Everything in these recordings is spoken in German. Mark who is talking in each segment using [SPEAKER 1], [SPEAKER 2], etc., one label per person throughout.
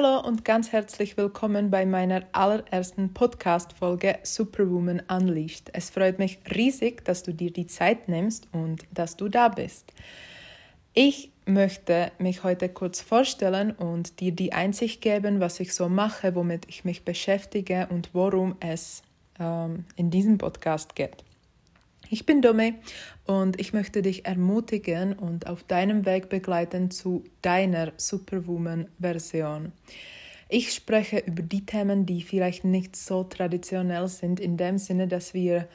[SPEAKER 1] Hallo und ganz herzlich willkommen bei meiner allerersten Podcast-Folge Superwoman Unleashed. Es freut mich riesig, dass du dir die Zeit nimmst und dass du da bist. Ich möchte mich heute kurz vorstellen und dir die Einsicht geben, was ich so mache, womit ich mich beschäftige und worum es ähm, in diesem Podcast geht. Ich bin Dome und ich möchte dich ermutigen und auf deinem Weg begleiten zu deiner Superwoman-Version. Ich spreche über die Themen, die vielleicht nicht so traditionell sind, in dem Sinne, dass wir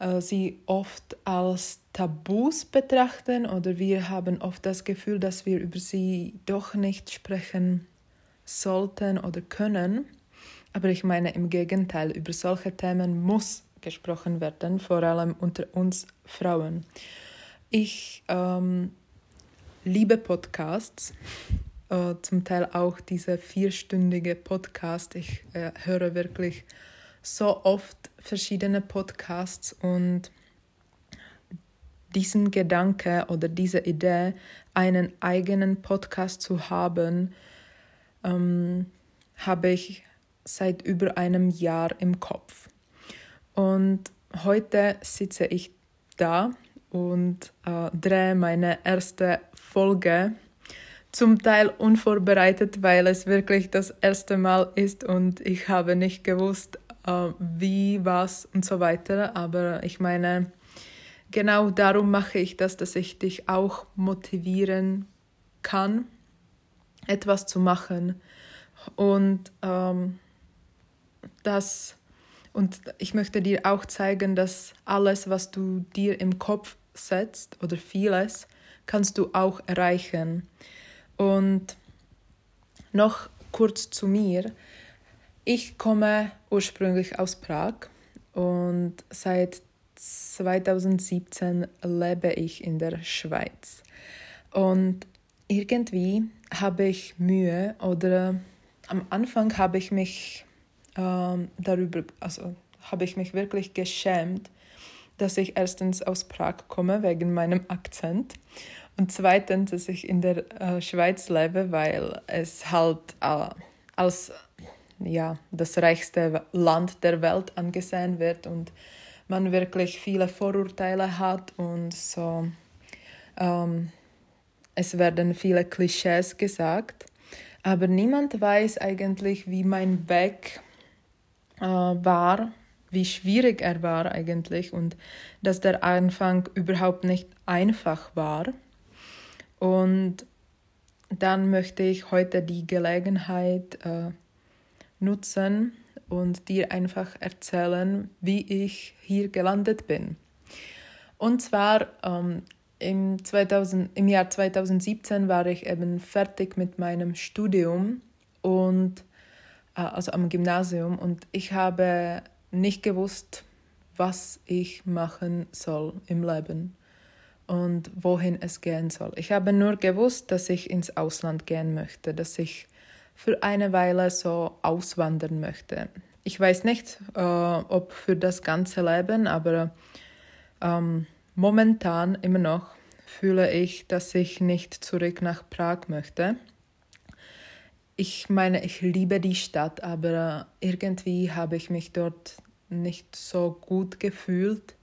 [SPEAKER 1] äh, sie oft als Tabus betrachten oder wir haben oft das Gefühl, dass wir über sie doch nicht sprechen sollten oder können. Aber ich meine im Gegenteil, über solche Themen muss gesprochen werden, vor allem unter uns Frauen. Ich ähm, liebe Podcasts, äh, zum Teil auch diese vierstündige Podcast. Ich äh, höre wirklich so oft verschiedene Podcasts und diesen Gedanke oder diese Idee, einen eigenen Podcast zu haben, ähm, habe ich seit über einem Jahr im Kopf. Und heute sitze ich da und äh, drehe meine erste Folge, zum Teil unvorbereitet, weil es wirklich das erste Mal ist und ich habe nicht gewusst, äh, wie, was und so weiter. Aber ich meine, genau darum mache ich das, dass ich dich auch motivieren kann, etwas zu machen. Und ähm, das und ich möchte dir auch zeigen, dass alles, was du dir im Kopf setzt oder vieles, kannst du auch erreichen. Und noch kurz zu mir. Ich komme ursprünglich aus Prag und seit 2017 lebe ich in der Schweiz. Und irgendwie habe ich Mühe oder am Anfang habe ich mich ähm, darüber, also habe ich mich wirklich geschämt, dass ich erstens aus Prag komme wegen meinem Akzent und zweitens, dass ich in der äh, Schweiz lebe, weil es halt äh, als ja, das reichste Land der Welt angesehen wird und man wirklich viele Vorurteile hat und so. Ähm, es werden viele Klischees gesagt, aber niemand weiß eigentlich, wie mein Weg äh, war, wie schwierig er war eigentlich und dass der Anfang überhaupt nicht einfach war. Und dann möchte ich heute die Gelegenheit äh, nutzen und dir einfach erzählen, wie ich hier gelandet bin. Und zwar ähm, im, 2000, im Jahr 2017 war ich eben fertig mit meinem Studium und also am Gymnasium und ich habe nicht gewusst, was ich machen soll im Leben und wohin es gehen soll. Ich habe nur gewusst, dass ich ins Ausland gehen möchte, dass ich für eine Weile so auswandern möchte. Ich weiß nicht, äh, ob für das ganze Leben, aber ähm, momentan immer noch fühle ich, dass ich nicht zurück nach Prag möchte ich meine, ich liebe die Stadt, aber irgendwie habe ich mich dort nicht so gut gefühlt.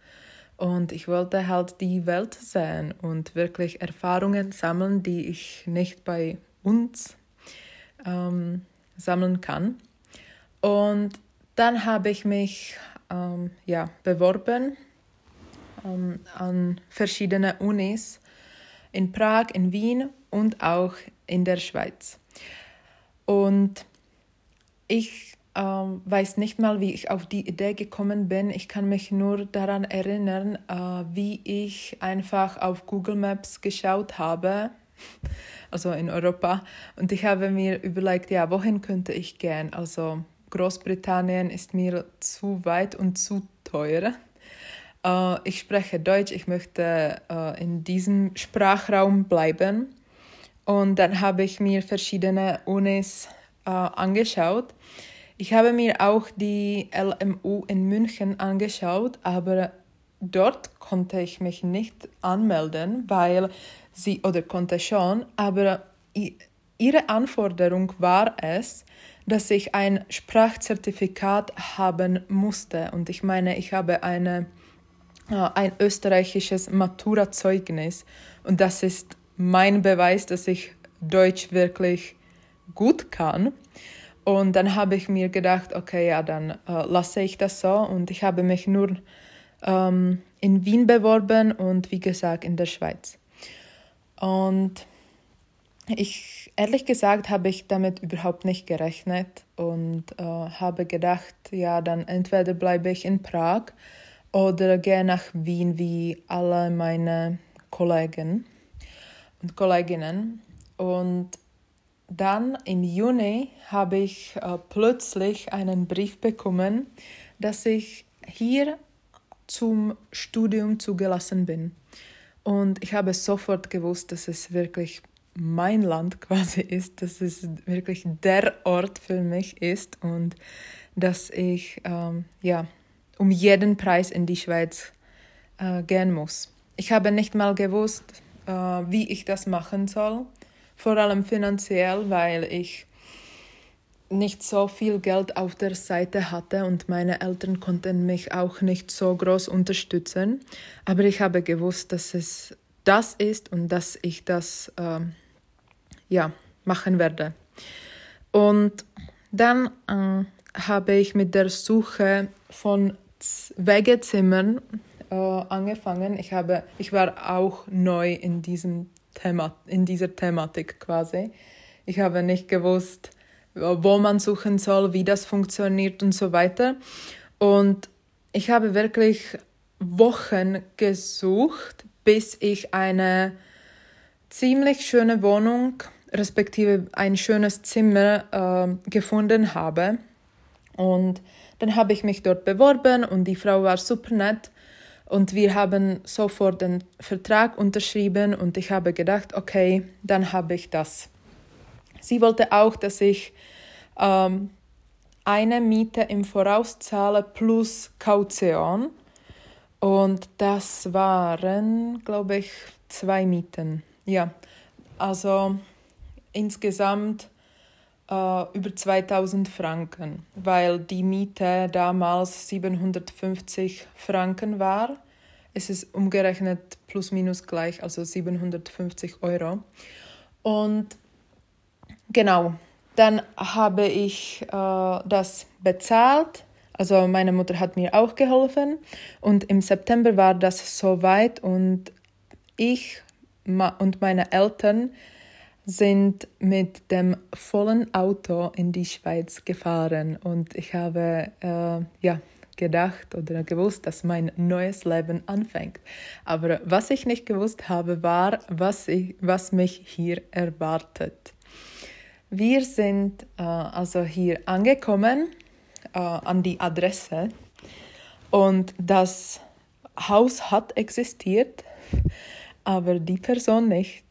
[SPEAKER 1] Und ich wollte halt die Welt sehen und wirklich Erfahrungen sammeln, die ich nicht bei uns ähm, sammeln kann. Und dann habe ich mich ähm, ja, beworben ähm, an verschiedene Unis in Prag, in Wien und auch in der Schweiz. Und ich ähm, weiß nicht mal, wie ich auf die Idee gekommen bin. Ich kann mich nur daran erinnern, äh, wie ich einfach auf Google Maps geschaut habe, also in Europa. Und ich habe mir überlegt, ja, wohin könnte ich gehen? Also Großbritannien ist mir zu weit und zu teuer. Äh, ich spreche Deutsch, ich möchte äh, in diesem Sprachraum bleiben. Und dann habe ich mir verschiedene Unis äh, angeschaut. Ich habe mir auch die LMU in München angeschaut, aber dort konnte ich mich nicht anmelden, weil sie, oder konnte schon, aber ihre Anforderung war es, dass ich ein Sprachzertifikat haben musste. Und ich meine, ich habe eine, äh, ein österreichisches Maturazeugnis. Und das ist mein Beweis, dass ich Deutsch wirklich gut kann. Und dann habe ich mir gedacht, okay, ja, dann äh, lasse ich das so. Und ich habe mich nur ähm, in Wien beworben und wie gesagt in der Schweiz. Und ich, ehrlich gesagt, habe ich damit überhaupt nicht gerechnet und äh, habe gedacht, ja, dann entweder bleibe ich in Prag oder gehe nach Wien wie alle meine Kollegen und Kolleginnen. Und dann im Juni habe ich äh, plötzlich einen Brief bekommen, dass ich hier zum Studium zugelassen bin. Und ich habe sofort gewusst, dass es wirklich mein Land quasi ist, dass es wirklich der Ort für mich ist und dass ich ähm, ja um jeden Preis in die Schweiz äh, gehen muss. Ich habe nicht mal gewusst, äh, wie ich das machen soll vor allem finanziell, weil ich nicht so viel Geld auf der Seite hatte und meine Eltern konnten mich auch nicht so groß unterstützen. Aber ich habe gewusst, dass es das ist und dass ich das äh, ja, machen werde. Und dann äh, habe ich mit der Suche von Wegezimmern äh, angefangen. Ich, habe, ich war auch neu in diesem Thema, in dieser Thematik quasi. Ich habe nicht gewusst, wo man suchen soll, wie das funktioniert und so weiter. Und ich habe wirklich Wochen gesucht, bis ich eine ziemlich schöne Wohnung, respektive ein schönes Zimmer äh, gefunden habe. Und dann habe ich mich dort beworben und die Frau war super nett und wir haben sofort den Vertrag unterschrieben und ich habe gedacht, okay, dann habe ich das. Sie wollte auch, dass ich ähm, eine Miete im Voraus zahle plus Kaution. Und das waren, glaube ich, zwei Mieten. Ja, also insgesamt äh, über 2000 Franken, weil die Miete damals 750 Franken war. Es ist umgerechnet plus minus gleich, also 750 Euro. Und genau, dann habe ich äh, das bezahlt. Also meine Mutter hat mir auch geholfen und im September war das soweit und ich und meine Eltern sind mit dem vollen Auto in die Schweiz gefahren und ich habe äh, ja gedacht oder gewusst, dass mein neues Leben anfängt. Aber was ich nicht gewusst habe, war, was, ich, was mich hier erwartet. Wir sind äh, also hier angekommen äh, an die Adresse und das Haus hat existiert, aber die Person nicht.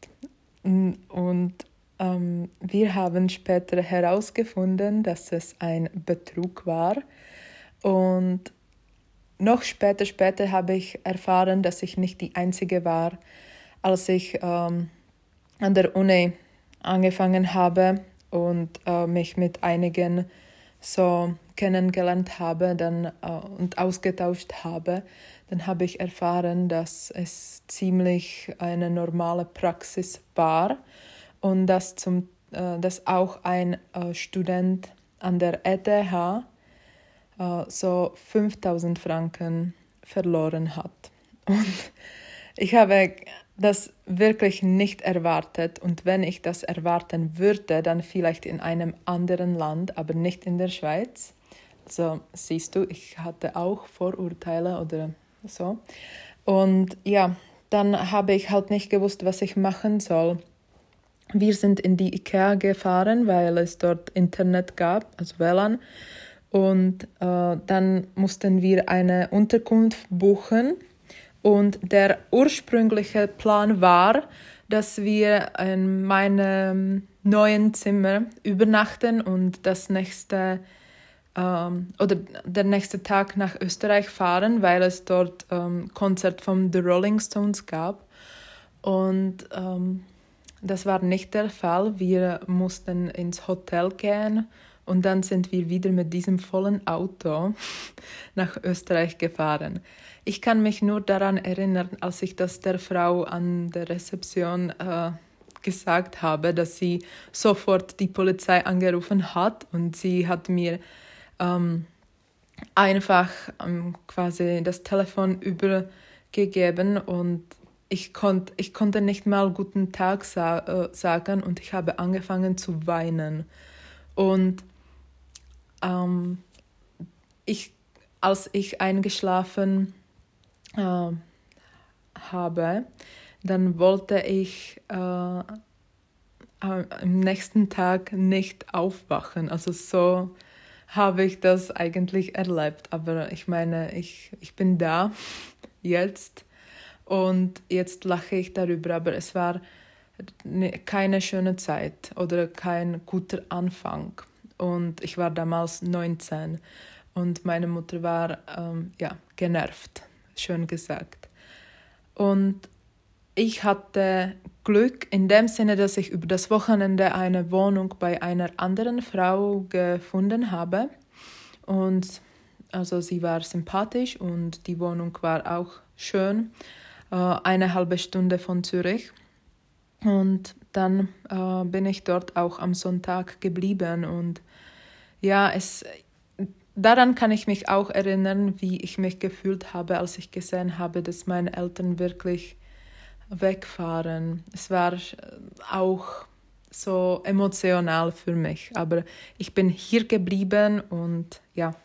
[SPEAKER 1] Und ähm, wir haben später herausgefunden, dass es ein Betrug war. Und noch später, später habe ich erfahren, dass ich nicht die Einzige war. Als ich ähm, an der Uni angefangen habe und äh, mich mit einigen so kennengelernt habe dann, äh, und ausgetauscht habe, dann habe ich erfahren, dass es ziemlich eine normale Praxis war und dass, zum, äh, dass auch ein äh, Student an der ETH äh, so 5000 Franken verloren hat. Und ich habe das wirklich nicht erwartet und wenn ich das erwarten würde, dann vielleicht in einem anderen Land, aber nicht in der Schweiz. Also siehst du, ich hatte auch Vorurteile oder so. Und ja, dann habe ich halt nicht gewusst, was ich machen soll. Wir sind in die IKEA gefahren, weil es dort Internet gab, also WLAN. Und äh, dann mussten wir eine Unterkunft buchen. Und der ursprüngliche Plan war, dass wir in meinem neuen Zimmer übernachten und das nächste ähm, oder der nächste Tag nach Österreich fahren, weil es dort ähm, Konzert von The Rolling Stones gab. Und ähm, das war nicht der Fall. Wir mussten ins Hotel gehen und dann sind wir wieder mit diesem vollen Auto nach Österreich gefahren. Ich kann mich nur daran erinnern, als ich das der Frau an der Rezeption äh, gesagt habe, dass sie sofort die Polizei angerufen hat und sie hat mir ähm, einfach ähm, quasi das Telefon übergegeben und ich, konnt, ich konnte nicht mal guten Tag sa äh, sagen und ich habe angefangen zu weinen. Und ähm, ich, als ich eingeschlafen äh, habe, dann wollte ich äh, am nächsten Tag nicht aufwachen. Also so habe ich das eigentlich erlebt. Aber ich meine, ich, ich bin da jetzt und jetzt lache ich darüber, aber es war ne, keine schöne Zeit oder kein guter Anfang. Und ich war damals 19 und meine Mutter war ähm, ja, genervt, schön gesagt. Und ich hatte Glück in dem Sinne, dass ich über das Wochenende eine Wohnung bei einer anderen Frau gefunden habe. Und also sie war sympathisch und die Wohnung war auch schön. Äh, eine halbe Stunde von Zürich. Und dann äh, bin ich dort auch am Sonntag geblieben. Und ja, es, daran kann ich mich auch erinnern, wie ich mich gefühlt habe, als ich gesehen habe, dass meine Eltern wirklich wegfahren. Es war auch so emotional für mich. Aber ich bin hier geblieben und ja,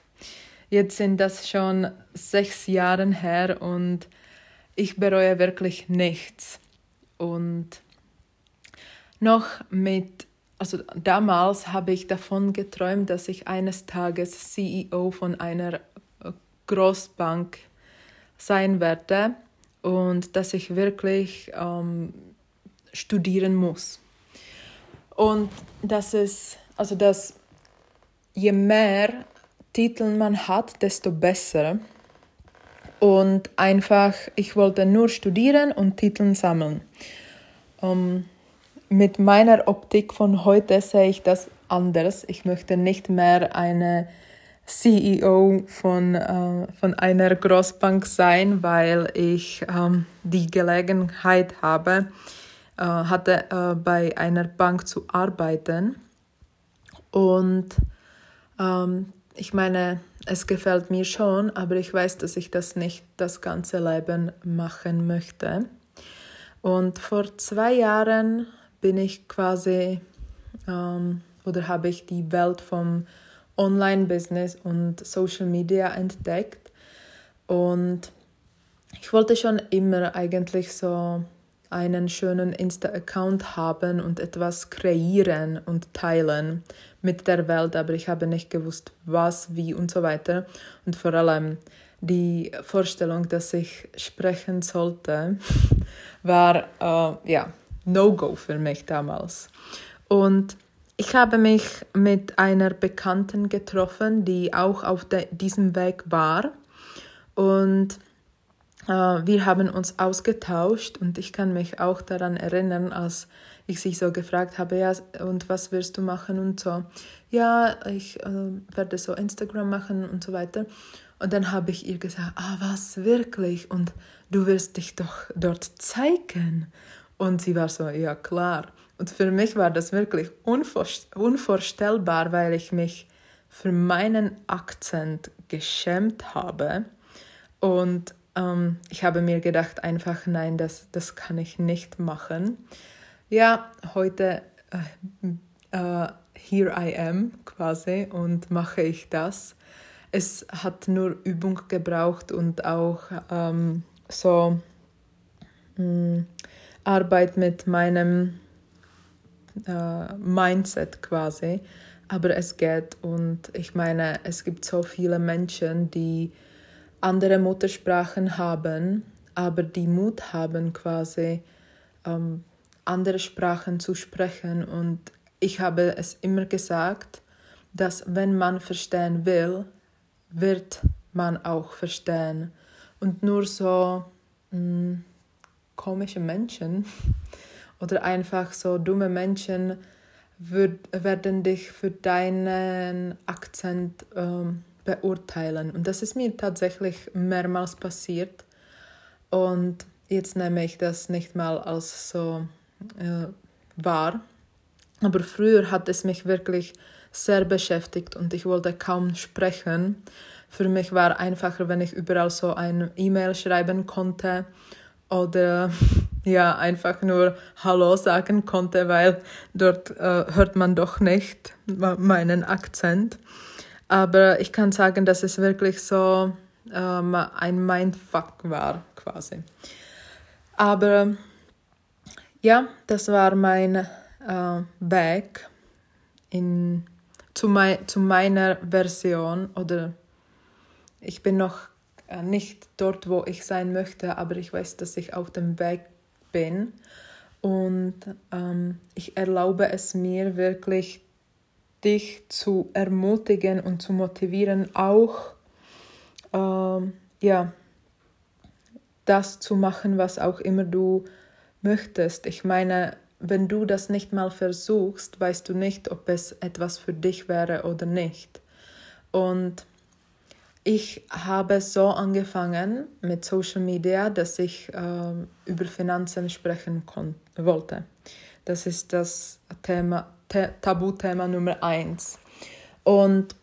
[SPEAKER 1] jetzt sind das schon sechs Jahre her und ich bereue wirklich nichts. Und noch mit, also damals habe ich davon geträumt, dass ich eines Tages CEO von einer äh, Großbank sein werde und dass ich wirklich ähm, studieren muss. Und das ist, also dass je mehr Titel man hat, desto besser und einfach, ich wollte nur studieren und Titel sammeln. Ähm, mit meiner Optik von heute sehe ich das anders. Ich möchte nicht mehr eine CEO von, äh, von einer Großbank sein, weil ich ähm, die Gelegenheit habe, äh, hatte äh, bei einer Bank zu arbeiten. Und ähm, ich meine, es gefällt mir schon, aber ich weiß, dass ich das nicht das ganze Leben machen möchte. Und vor zwei Jahren bin ich quasi ähm, oder habe ich die Welt vom Online-Business und Social Media entdeckt. Und ich wollte schon immer eigentlich so einen schönen Insta-Account haben und etwas kreieren und teilen mit der Welt, aber ich habe nicht gewusst, was, wie und so weiter. Und vor allem die Vorstellung, dass ich sprechen sollte, war äh, ja No-Go für mich damals. Und ich habe mich mit einer Bekannten getroffen, die auch auf diesem Weg war. Und äh, wir haben uns ausgetauscht und ich kann mich auch daran erinnern, als ich sich so gefragt habe, ja, und was wirst du machen und so. Ja, ich äh, werde so Instagram machen und so weiter. Und dann habe ich ihr gesagt, ah, was wirklich? Und du wirst dich doch dort zeigen. Und sie war so, ja, klar. Und für mich war das wirklich unvorstellbar, weil ich mich für meinen Akzent geschämt habe. Und ähm, ich habe mir gedacht, einfach nein, das, das kann ich nicht machen ja, heute äh, äh, here I am quasi und mache ich das. Es hat nur Übung gebraucht und auch ähm, so mh, hm, Arbeit mit meinem äh, Mindset quasi. Aber es geht und ich meine, es gibt so viele Menschen, die andere Muttersprachen haben, aber die Mut haben quasi ähm, andere Sprachen zu sprechen. Und ich habe es immer gesagt, dass wenn man verstehen will, wird man auch verstehen. Und nur so mh, hm, komische Menschen oder einfach so dumme Menschen würd, werden dich für deinen Akzent ähm, beurteilen. Und das ist mir tatsächlich mehrmals passiert. Und jetzt nehme ich das nicht mal als so äh, wahr. Aber früher hat es mich wirklich sehr beschäftigt und ich wollte kaum sprechen. Für mich war einfacher, wenn ich überall so ein E-Mail schreiben konnte oder ja, einfach nur Hallo sagen konnte, weil dort äh, hört man doch nicht meinen Akzent. Aber ich kann sagen, dass es wirklich so ähm, ein Mindfuck war, quasi. Aber ja, das war mein äh, Weg in, zu, mei zu meiner Version oder ich bin noch äh, nicht dort, wo ich sein möchte, aber ich weiß, dass ich auf dem Weg bin. Und ähm, ich erlaube es mir wirklich, dich zu ermutigen und zu motivieren, auch ähm, ja, das zu machen, was auch immer du möchtest. Ich meine, wenn du das nicht mal versuchst, weißt du nicht, ob es etwas für dich wäre oder nicht. Und ich habe so angefangen mit Social Media, dass ich äh, über Finanzen sprechen wollte. Das ist das Thema, Tabuthema Nummer eins. Und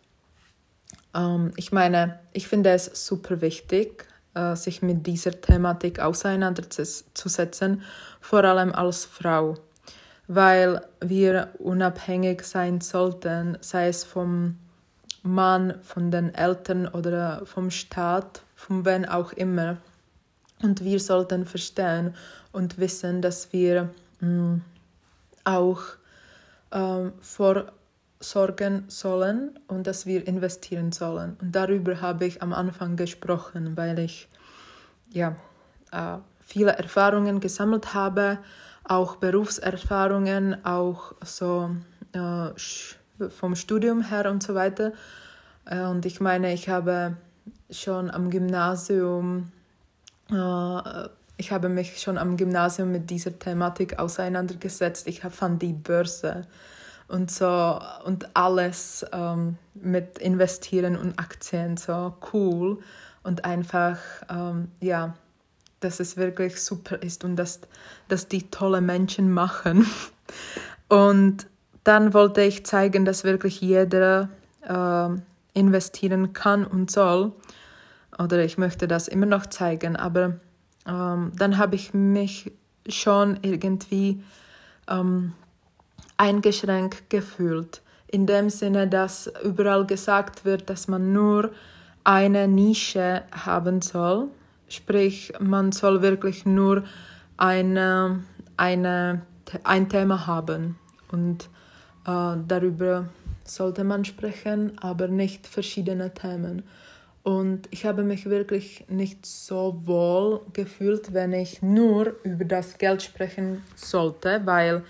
[SPEAKER 1] ähm, ich meine, ich finde es super wichtig, äh, sich mit dieser Thematik auseinanderzusetzen, vor allem als Frau, weil wir unabhängig sein sollten, sei es vom Mann, von den Eltern oder vom Staat, von wem auch immer. Und wir sollten verstehen und wissen, dass wir mh, mm, auch ähm, vorsorgen sollen und dass wir investieren sollen. Und darüber habe ich am Anfang gesprochen, weil ich ja, äh, viele Erfahrungen gesammelt habe, auch Berufserfahrungen, auch so äh, vom Studium her und so weiter. Äh, und ich meine, ich habe schon am Gymnasium, äh, ich habe mich schon am Gymnasium mit dieser Thematik auseinandergesetzt. Ich fand die Börse und so und alles ähm, mit Investieren und Aktien so cool und einfach, ähm, ja, dass es wirklich super ist und dass, dass die tolle Menschen machen. Und dann wollte ich zeigen, dass wirklich jeder äh, investieren kann und soll. Oder ich möchte das immer noch zeigen, aber ähm, dann habe ich mich schon irgendwie ähm, eingeschränkt gefühlt. In dem Sinne, dass überall gesagt wird, dass man nur eine Nische haben soll. Sprich, man soll wirklich nur eine, eine, ein Thema haben. Und darüber sollte man sprechen, aber nicht verschiedene Themen. Und ich habe mich wirklich nicht so wohl gefühlt, wenn ich nur über das Geld sprechen sollte, weil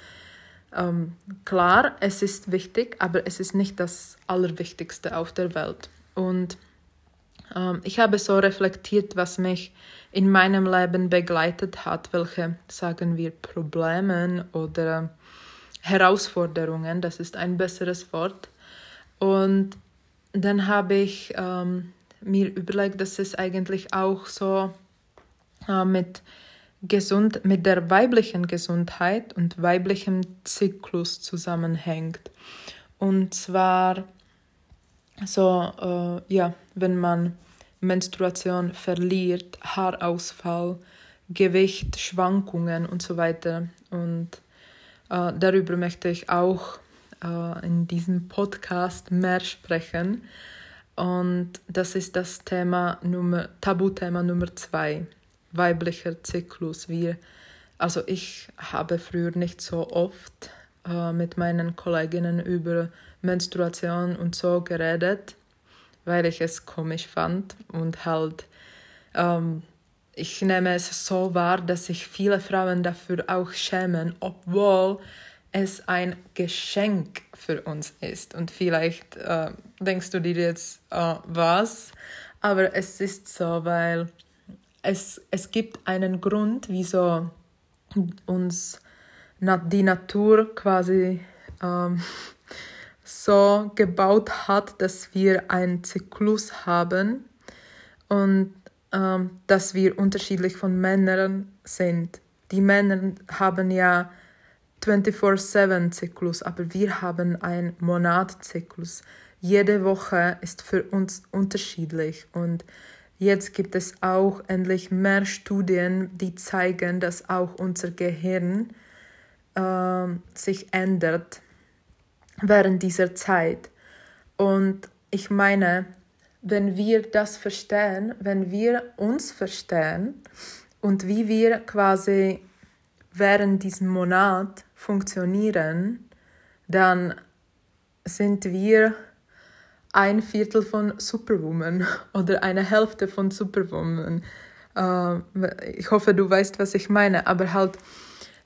[SPEAKER 1] ähm, klar, es ist wichtig, aber es ist nicht das Allerwichtigste auf der Welt. Und ähm, ich habe so reflektiert, was mich in meinem Leben begleitet hat, welche, sagen wir, Probleme oder Herausforderungen, das ist ein besseres Wort. Und dann habe ich ähm, mir überlegt, dass es eigentlich auch so äh, mit, gesund, mit der weiblichen Gesundheit und weiblichem Zyklus zusammenhängt. Und zwar so, äh, ja, wenn man Menstruation verliert, Haarausfall, Gewicht, Schwankungen und so weiter. Und äh, darüber möchte ich auch äh, in diesem Podcast mehr sprechen. Und das ist das Thema Nummer, Tabuthema Nummer zwei, weiblicher Zyklus. Wir, also ich habe früher nicht so oft äh, mit meinen Kolleginnen über Menstruation und so geredet, weil ich es komisch fand und halt ähm, ich nehme es so wahr, dass sich viele Frauen dafür auch schämen, obwohl es ein Geschenk für uns ist. Und vielleicht äh, denkst du dir jetzt, äh, was? Aber es ist so, weil es, es gibt einen Grund, wieso uns die Natur quasi ähm, so gebaut hat, dass wir einen Zyklus haben und dass wir unterschiedlich von Männern sind. Die Männer haben ja 24-7-Zyklus, aber wir haben einen Monatzyklus. Jede Woche ist für uns unterschiedlich und jetzt gibt es auch endlich mehr Studien, die zeigen, dass auch unser Gehirn äh, sich ändert während dieser Zeit. Und ich meine, wenn wir das verstehen, wenn wir uns verstehen und wie wir quasi während diesem Monat funktionieren, dann sind wir ein Viertel von Superwoman oder eine Hälfte von Superwoman. Äh, ich hoffe, du weißt, was ich meine, aber halt,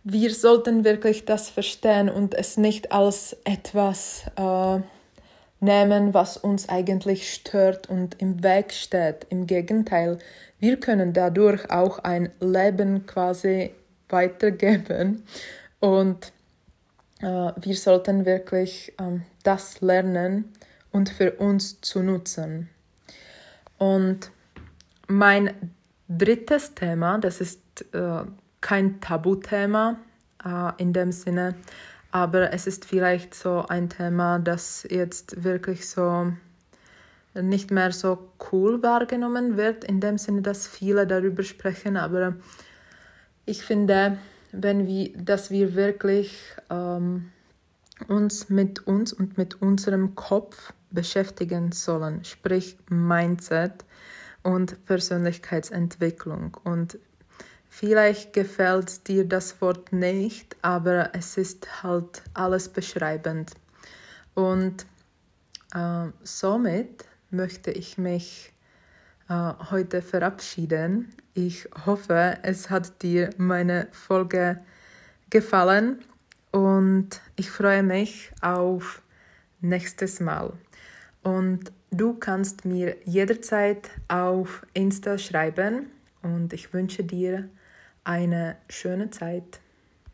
[SPEAKER 1] wir sollten wirklich das verstehen und es nicht als etwas äh, nehmen, was uns eigentlich stört und im Weg steht. Im Gegenteil, wir können dadurch auch ein Leben quasi weitergeben und äh, wir sollten wirklich äh, das lernen und für uns zu nutzen. Und mein drittes Thema, das ist äh, kein Tabuthema äh, in dem Sinne, aber es ist vielleicht so ein Thema, das jetzt wirklich so nicht mehr so cool wahrgenommen wird, in dem Sinne, dass viele darüber sprechen, aber ich finde, wenn wir, dass wir wirklich ähm, uns mit uns und mit unserem Kopf beschäftigen sollen, sprich Mindset und Persönlichkeitsentwicklung. Und vielleicht gefällt dir das Wort nicht, aber es ist halt alles beschreibend. Und äh, somit möchte ich mich äh, heute verabschieden. Ich hoffe, es hat dir meine Folge gefallen und ich freue mich auf nächstes Mal. Und du kannst mir jederzeit auf Insta schreiben und ich wünsche dir eine schöne Zeit.